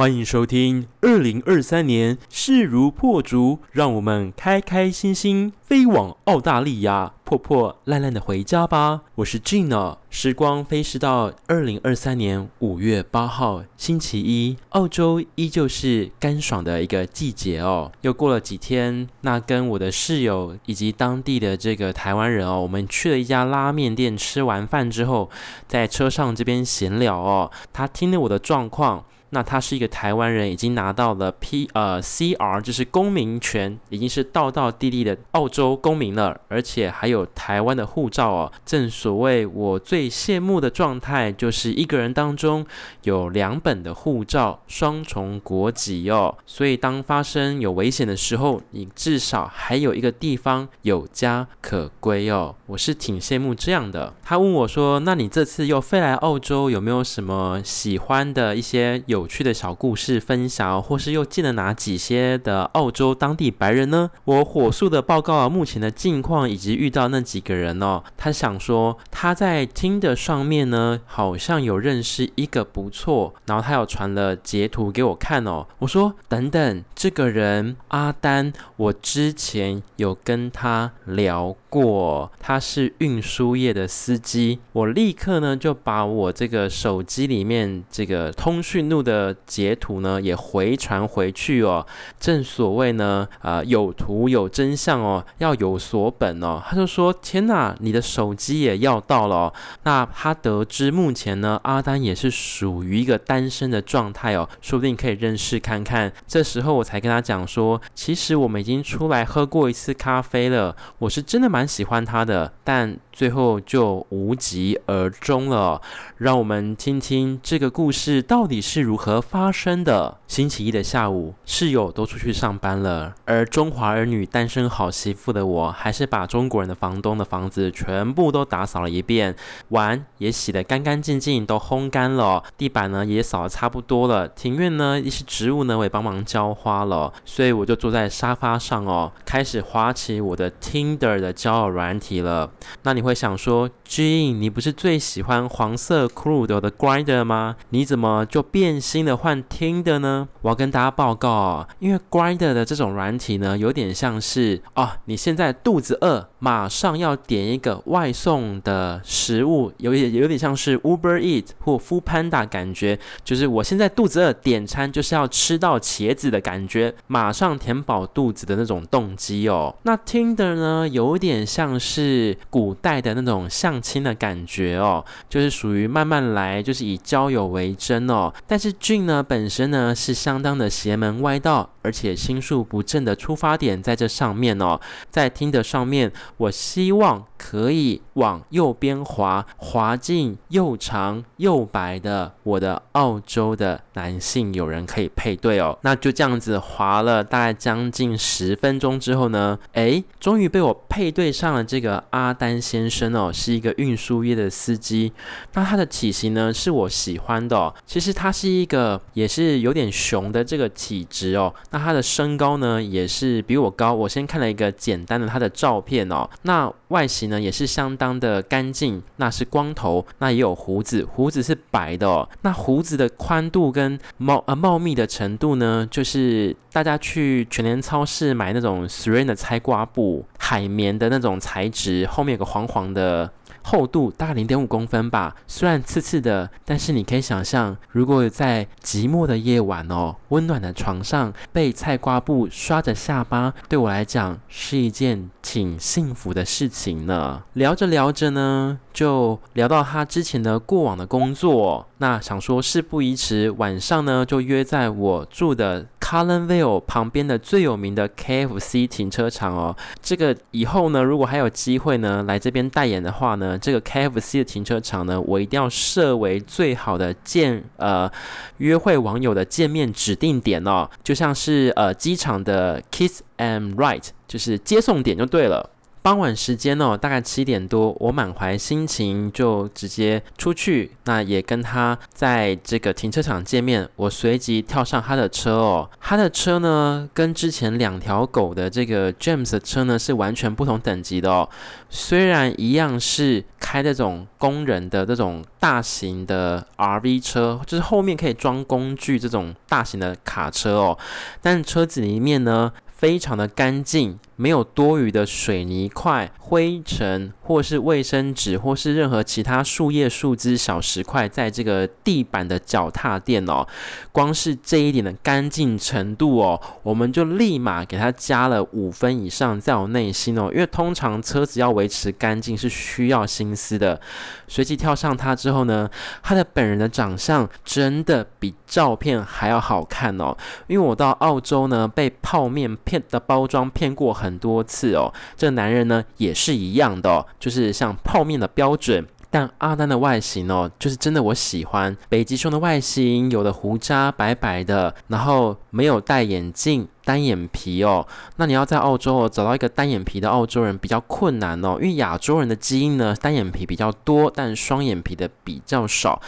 欢迎收听二零二三年势如破竹，让我们开开心心飞往澳大利亚，破破烂烂的回家吧。我是 Gina，时光飞逝到二零二三年五月八号星期一，澳洲依旧是干爽的一个季节哦。又过了几天，那跟我的室友以及当地的这个台湾人哦，我们去了一家拉面店，吃完饭之后，在车上这边闲聊哦，他听了我的状况。那他是一个台湾人，已经拿到了 P 呃 CR，就是公民权，已经是道道地地的澳洲公民了，而且还有台湾的护照哦。正所谓我最羡慕的状态，就是一个人当中有两本的护照，双重国籍哦。所以当发生有危险的时候，你至少还有一个地方有家可归哦。我是挺羡慕这样的。他问我说：“那你这次又飞来澳洲，有没有什么喜欢的一些有？”有趣的小故事分享，或是又见了哪几些的澳洲当地白人呢？我火速的报告了目前的近况以及遇到那几个人哦。他想说他在听的上面呢，好像有认识一个不错，然后他有传了截图给我看哦。我说等等，这个人阿丹，我之前有跟他聊过，他是运输业的司机。我立刻呢就把我这个手机里面这个通讯录的。的截图呢也回传回去哦，正所谓呢，呃，有图有真相哦，要有所本哦。他就说：“天哪，你的手机也要到了。”那他得知目前呢，阿丹也是属于一个单身的状态哦，说不定可以认识看看。这时候我才跟他讲说：“其实我们已经出来喝过一次咖啡了，我是真的蛮喜欢他的，但最后就无疾而终了。”让我们听听这个故事到底是如何发生的。星期一的下午，室友都出去上班了，而中华儿女、单身好媳妇的我，还是把中国人的房东的房子全部都打扫了一遍，碗也洗得干干净净，都烘干了，地板呢也扫得差不多了，庭院呢一些植物呢我也帮忙浇花了，所以我就坐在沙发上哦，开始滑起我的 Tinder 的交友软体了。那你会会想说，Gene，你不是最喜欢黄色？Crude 的 Grinder 吗？你怎么就变心的换 Tinder 呢？我要跟大家报告哦，因为 Grinder 的这种软体呢，有点像是哦，你现在肚子饿，马上要点一个外送的食物，有点有点像是 Uber Eat 或 Foodpanda 感觉，就是我现在肚子饿，点餐就是要吃到茄子的感觉，马上填饱肚子的那种动机哦。那 Tinder 呢，有点像是古代爱的那种相亲的感觉哦，就是属于。慢慢来，就是以交友为真哦。但是俊呢，本身呢是相当的邪门歪道，而且心术不正的出发点在这上面哦。在听的上面，我希望可以往右边滑，滑进又长又白的我的澳洲的男性友人可以配对哦。那就这样子滑了大概将近十分钟之后呢，诶，终于被我配对上了这个阿丹先生哦，是一个运输业的司机。那他的。体型呢是我喜欢的，其实他是一个也是有点熊的这个体质哦。那他的身高呢也是比我高。我先看了一个简单的他的照片哦。那外形呢也是相当的干净，那是光头，那也有胡子，胡子是白的哦。那胡子的宽度跟茂呃茂密的程度呢，就是大家去全联超市买那种 Seren 的拆刮布，海绵的那种材质，后面有个黄黄的。厚度大概零点五公分吧，虽然刺刺的，但是你可以想象，如果在寂寞的夜晚哦，温暖的床上被菜瓜布刷着下巴，对我来讲是一件挺幸福的事情呢。聊着聊着呢，就聊到他之前的过往的工作，那想说事不宜迟，晚上呢就约在我住的 Cullen Vale 旁边的最有名的 KFC 停车场哦。这个以后呢，如果还有机会呢来这边代言的话呢，这个 KFC 的停车场呢，我一定要设为最好的见呃约会网友的见面指定点哦，就像是呃机场的 Kiss and Ride，就是接送点就对了。傍晚时间哦，大概七点多，我满怀心情就直接出去，那也跟他在这个停车场见面。我随即跳上他的车哦，他的车呢跟之前两条狗的这个 James 的车呢是完全不同等级的哦。虽然一样是开这种工人的这种大型的 RV 车，就是后面可以装工具这种大型的卡车哦，但车子里面呢非常的干净。没有多余的水泥块、灰尘，或是卫生纸，或是任何其他树叶、树枝、小石块，在这个地板的脚踏垫哦。光是这一点的干净程度哦，我们就立马给它加了五分以上，在我内心哦。因为通常车子要维持干净是需要心思的。随即跳上它之后呢，它的本人的长相真的比照片还要好看哦。因为我到澳洲呢，被泡面骗的包装骗过很。多次哦，这个男人呢也是一样的哦，就是像泡面的标准。但阿丹的外形哦，就是真的我喜欢北极熊的外形，有的胡渣白白的，然后没有戴眼镜，单眼皮哦。那你要在澳洲哦找到一个单眼皮的澳洲人比较困难哦，因为亚洲人的基因呢单眼皮比较多，但双眼皮的比较少。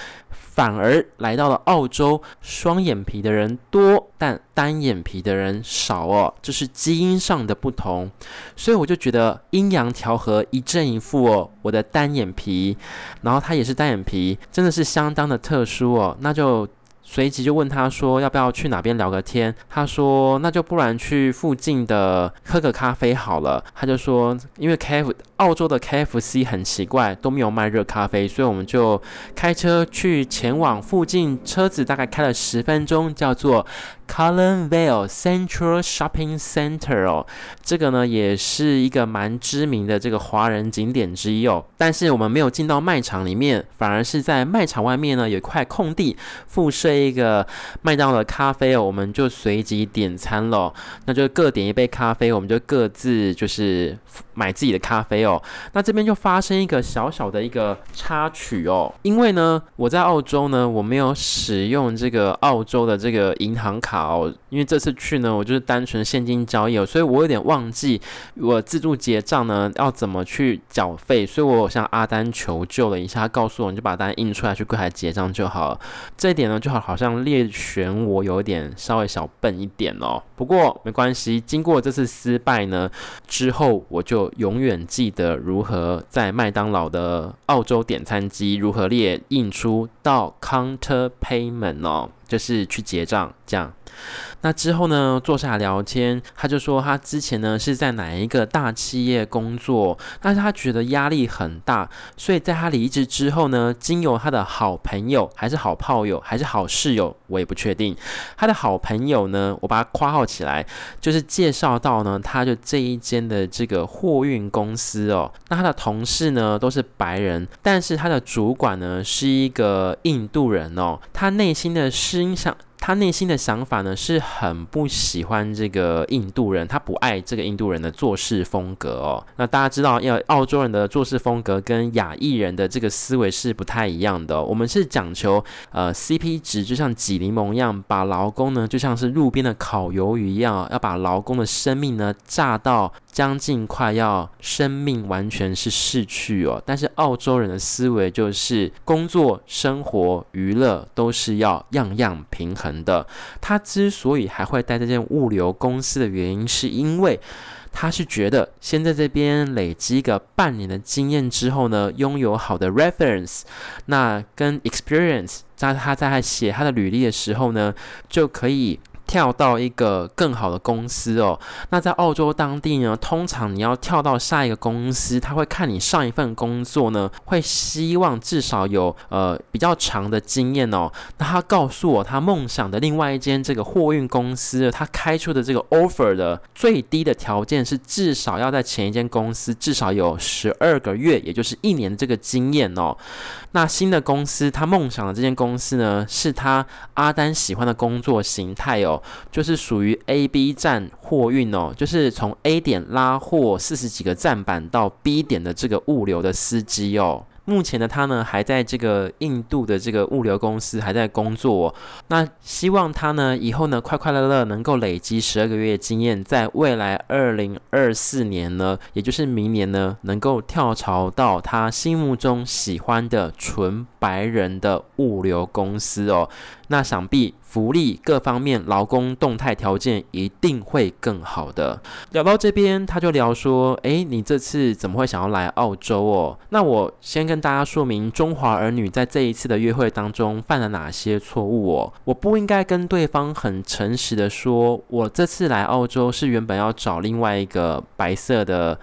反而来到了澳洲，双眼皮的人多，但单眼皮的人少哦，这是基因上的不同。所以我就觉得阴阳调和，一正一负哦。我的单眼皮，然后他也是单眼皮，真的是相当的特殊哦。那就随即就问他说，要不要去哪边聊个天？他说，那就不然去附近的喝个咖啡好了。他就说，因为 KF。澳洲的 KFC 很奇怪，都没有卖热咖啡，所以我们就开车去前往附近，车子大概开了十分钟，叫做 Cullen Vale Central Shopping Center 哦，这个呢也是一个蛮知名的这个华人景点之一哦。但是我们没有进到卖场里面，反而是在卖场外面呢有一块空地，附设一个麦当劳咖啡哦，我们就随即点餐了，那就各点一杯咖啡，我们就各自就是买自己的咖啡哦。那这边就发生一个小小的一个插曲哦，因为呢，我在澳洲呢，我没有使用这个澳洲的这个银行卡哦，因为这次去呢，我就是单纯现金交易哦，所以我有点忘记我自助结账呢要怎么去缴费，所以我向阿丹求救了一下，他告诉我你就把单印出来去柜台结账就好了。这一点呢，就好好像列选我有点稍微小笨一点哦，不过没关系，经过这次失败呢之后，我就永远记得。的如何在麦当劳的澳洲点餐机如何列印出到 counter payment 哦，就是去结账这样。那之后呢，坐下来聊天，他就说他之前呢是在哪一个大企业工作，但是他觉得压力很大，所以在他离职之后呢，经由他的好朋友，还是好炮友，还是好室友，我也不确定。他的好朋友呢，我把他括号起来，就是介绍到呢，他就这一间的这个货运公司哦，那他的同事呢都是白人，但是他的主管呢是一个印度人哦，他内心的思想。他内心的想法呢，是很不喜欢这个印度人，他不爱这个印度人的做事风格哦。那大家知道，要澳洲人的做事风格跟亚裔人的这个思维是不太一样的。我们是讲求呃 CP 值，就像挤柠檬一样，把劳工呢就像是路边的烤鱿鱼一样，要把劳工的生命呢炸到将近快要生命完全是逝去哦。但是澳洲人的思维就是工作、生活、娱乐都是要样样平衡的，他之所以还会待在这间物流公司的原因，是因为他是觉得先在这边累积个半年的经验之后呢，拥有好的 reference，那跟 experience，在他在写他的履历的时候呢，就可以。跳到一个更好的公司哦，那在澳洲当地呢，通常你要跳到下一个公司，他会看你上一份工作呢，会希望至少有呃比较长的经验哦。那他告诉我，他梦想的另外一间这个货运公司，他开出的这个 offer 的最低的条件是至少要在前一间公司至少有十二个月，也就是一年这个经验哦。那新的公司，他梦想的这间公司呢，是他阿丹喜欢的工作形态哦。就是属于 A、B 站货运哦，就是从 A 点拉货四十几个站板到 B 点的这个物流的司机哦。目前的他呢，还在这个印度的这个物流公司还在工作哦。那希望他呢，以后呢，快快乐乐能够累积十二个月经验，在未来二零二四年呢，也就是明年呢，能够跳槽到他心目中喜欢的纯白人的物流公司哦。那想必福利各方面、劳工动态条件一定会更好的。聊到这边，他就聊说：“诶，你这次怎么会想要来澳洲哦？”那我先跟大家说明，中华儿女在这一次的约会当中犯了哪些错误哦？我不应该跟对方很诚实的说，我这次来澳洲是原本要找另外一个白色的。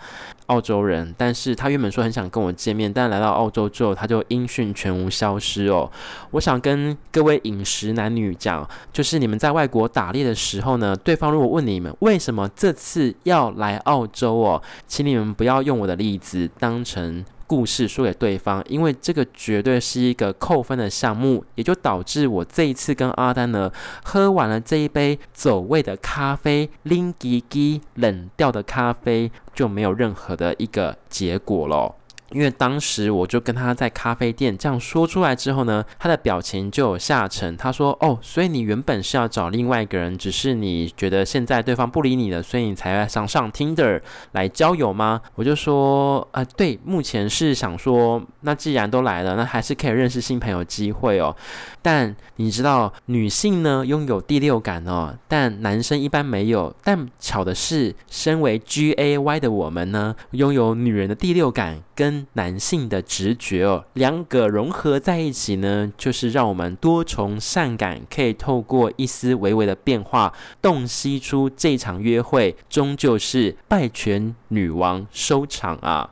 澳洲人，但是他原本说很想跟我见面，但来到澳洲之后，他就音讯全无消失哦。我想跟各位饮食男女讲，就是你们在外国打猎的时候呢，对方如果问你们为什么这次要来澳洲哦，请你们不要用我的例子当成。故事说给对方，因为这个绝对是一个扣分的项目，也就导致我这一次跟阿丹呢喝完了这一杯走味的咖啡，冷滴滴冷掉的咖啡就没有任何的一个结果了。因为当时我就跟他在咖啡店这样说出来之后呢，他的表情就有下沉。他说：“哦，所以你原本是要找另外一个人，只是你觉得现在对方不理你了，所以你才要上上 Tinder 来交友吗？”我就说：“啊、呃，对，目前是想说，那既然都来了，那还是可以认识新朋友机会哦。但你知道，女性呢拥有第六感哦，但男生一般没有。但巧的是，身为 GAY 的我们呢，拥有女人的第六感。”跟男性的直觉哦，两个融合在一起呢，就是让我们多重善感可以透过一丝微微的变化，洞悉出这场约会终究是败犬女王收场啊！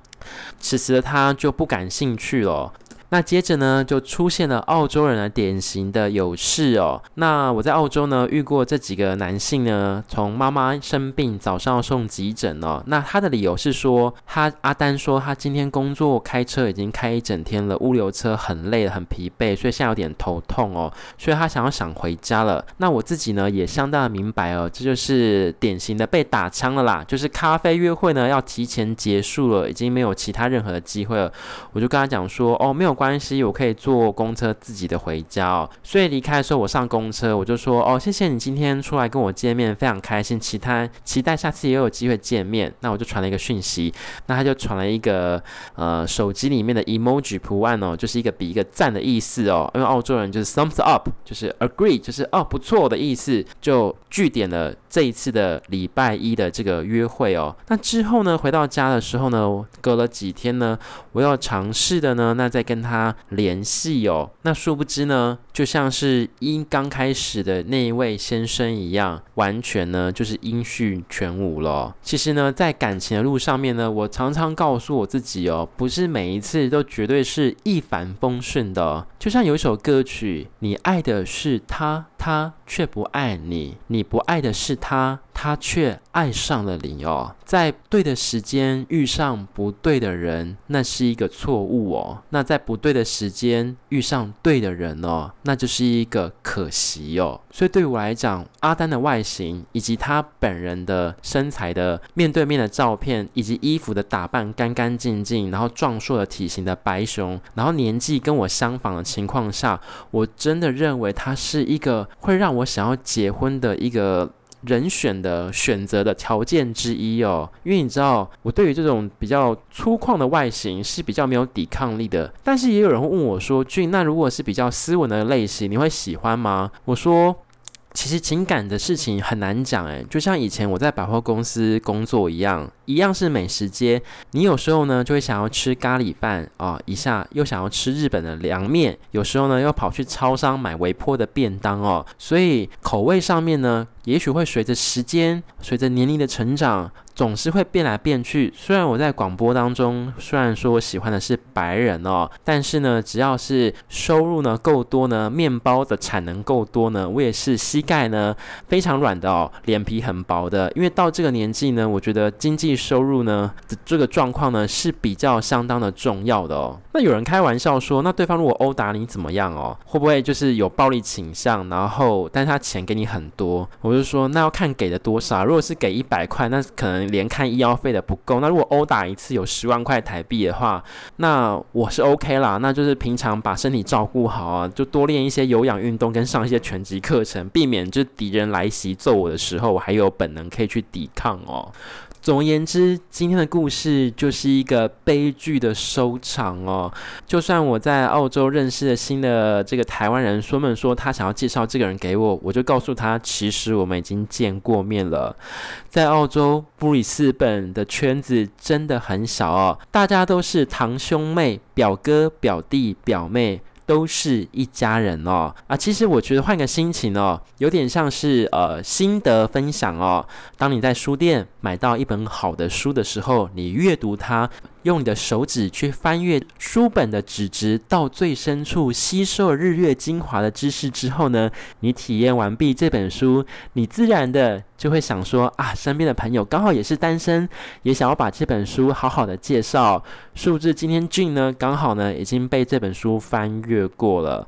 此时的他就不感兴趣了。那接着呢，就出现了澳洲人的典型的有事哦。那我在澳洲呢遇过这几个男性呢，从妈妈生病早上要送急诊哦。那他的理由是说，他阿丹说他今天工作开车已经开一整天了，物流车很累很疲惫，所以现在有点头痛哦，所以他想要想回家了。那我自己呢也相当的明白哦，这就是典型的被打枪了啦，就是咖啡约会呢要提前结束了，已经没有其他任何的机会了。我就跟他讲说，哦，没有。关系，我可以坐公车自己的回家哦。所以离开的时候，我上公车，我就说：“哦，谢谢你今天出来跟我见面，非常开心，期待期待下次也有机会见面。”那我就传了一个讯息，那他就传了一个呃手机里面的 emoji 图案哦，就是一个比一个赞的意思哦。因为澳洲人就是 thumbs up，就是 agree，就是哦不错的意思，就据点了这一次的礼拜一的这个约会哦。那之后呢，回到家的时候呢，隔了几天呢，我要尝试的呢，那再跟他他联系哦，那殊不知呢，就像是一刚开始的那一位先生一样，完全呢就是音讯全无了。其实呢，在感情的路上面呢，我常常告诉我自己哦，不是每一次都绝对是一帆风顺的。就像有一首歌曲，你爱的是他，他却不爱你；你不爱的是他。他却爱上了你哦，在对的时间遇上不对的人，那是一个错误哦。那在不对的时间遇上对的人哦，那就是一个可惜哦。所以对我来讲，阿丹的外形以及他本人的身材的面对面的照片，以及衣服的打扮干干净净，然后壮硕的体型的白熊，然后年纪跟我相仿的情况下，我真的认为他是一个会让我想要结婚的一个。人选的选择的条件之一哦，因为你知道，我对于这种比较粗犷的外形是比较没有抵抗力的。但是也有人会问我说：“俊，那如果是比较斯文的类型，你会喜欢吗？”我说。其实情感的事情很难讲诶，就像以前我在百货公司工作一样，一样是美食街。你有时候呢就会想要吃咖喱饭啊，一下又想要吃日本的凉面，有时候呢又跑去超商买微波的便当哦。所以口味上面呢，也许会随着时间，随着年龄的成长。总是会变来变去。虽然我在广播当中，虽然说我喜欢的是白人哦，但是呢，只要是收入呢够多呢，面包的产能够多呢，我也是膝盖呢非常软的哦，脸皮很薄的。因为到这个年纪呢，我觉得经济收入呢这个状况呢是比较相当的重要的哦。那有人开玩笑说，那对方如果殴打你怎么样哦？会不会就是有暴力倾向？然后，但是他钱给你很多，我就说那要看给的多少。如果是给一百块，那可能。连看医药费的不够。那如果殴打一次有十万块台币的话，那我是 OK 啦。那就是平常把身体照顾好啊，就多练一些有氧运动，跟上一些拳击课程，避免就敌人来袭揍我的时候，我还有本能可以去抵抗哦。总而言之，今天的故事就是一个悲剧的收场哦。就算我在澳洲认识了新的这个台湾人，说们说他想要介绍这个人给我，我就告诉他，其实我们已经见过面了。在澳洲布里斯本的圈子真的很小哦，大家都是堂兄妹、表哥、表弟、表妹。都是一家人哦啊！其实我觉得换个心情哦，有点像是呃心得分享哦。当你在书店买到一本好的书的时候，你阅读它。用你的手指去翻阅书本的纸质，到最深处吸收日月精华的知识之后呢，你体验完毕这本书，你自然的就会想说啊，身边的朋友刚好也是单身，也想要把这本书好好的介绍。数字今天俊呢，刚好呢已经被这本书翻阅过了。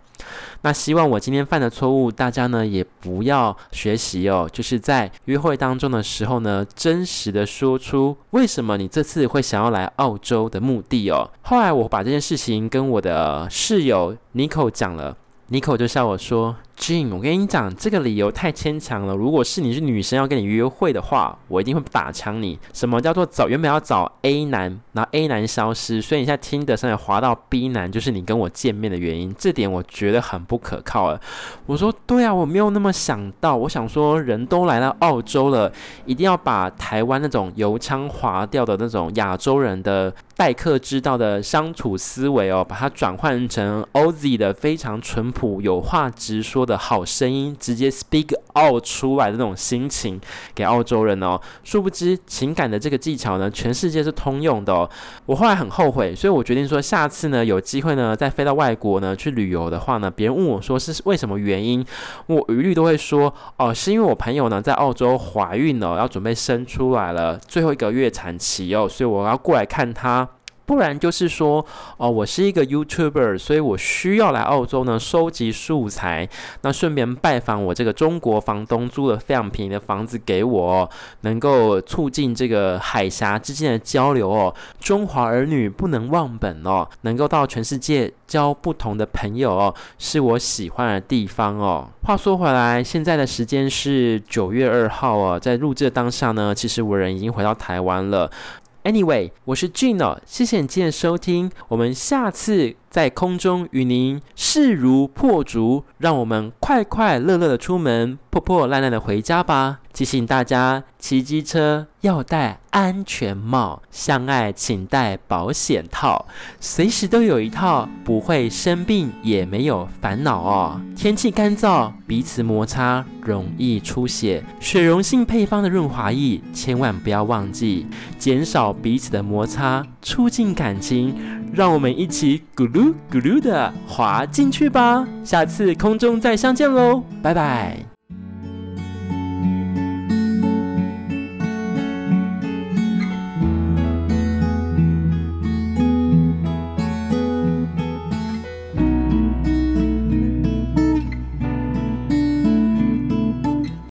那希望我今天犯的错误，大家呢也不要学习哦。就是在约会当中的时候呢，真实的说出为什么你这次会想要来澳洲的目的哦。后来我把这件事情跟我的室友 Nico 讲了，Nico 就笑我说。Jin，我跟你讲，这个理由太牵强了。如果是你是女生要跟你约会的话，我一定会打枪你。什么叫做找？原本要找 A 男，然后 A 男消失，所以你现在听得上来滑到 B 男，就是你跟我见面的原因。这点我觉得很不可靠了。我说对啊，我没有那么想到。我想说，人都来到澳洲了，一定要把台湾那种油腔滑调的那种亚洲人的待客之道的相处思维哦，把它转换成 Oz 的非常淳朴、有话直说的好声音，直接 speak out 出来的那种心情给澳洲人哦。殊不知情感的这个技巧呢，全世界是通用的。我后来很后悔，所以我决定说，下次呢有机会呢再飞到外国呢去旅游的话呢，别人问我说是为什么原因，我一律都会说哦，是因为我朋友呢在澳洲怀孕了，要准备生出来了，最后一个月产期哦，所以我要过来看她。不然就是说，哦，我是一个 YouTuber，所以我需要来澳洲呢收集素材，那顺便拜访我这个中国房东租了非常便宜的房子给我，能够促进这个海峡之间的交流哦。中华儿女不能忘本哦，能够到全世界交不同的朋友哦，是我喜欢的地方哦。话说回来，现在的时间是九月二号哦，在录制当下呢，其实我人已经回到台湾了。Anyway，我是 Gino，谢谢你今天的收听，我们下次在空中与您势如破竹，让我们快快乐乐的出门，破破烂烂的回家吧。提醒大家，骑机车要戴安全帽，相爱请戴保险套，随时都有一套，不会生病也没有烦恼哦。天气干燥，彼此摩擦容易出血，水溶性配方的润滑液千万不要忘记，减少彼此的摩擦，促进感情。让我们一起咕噜咕噜的滑进去吧。下次空中再相见喽，拜拜。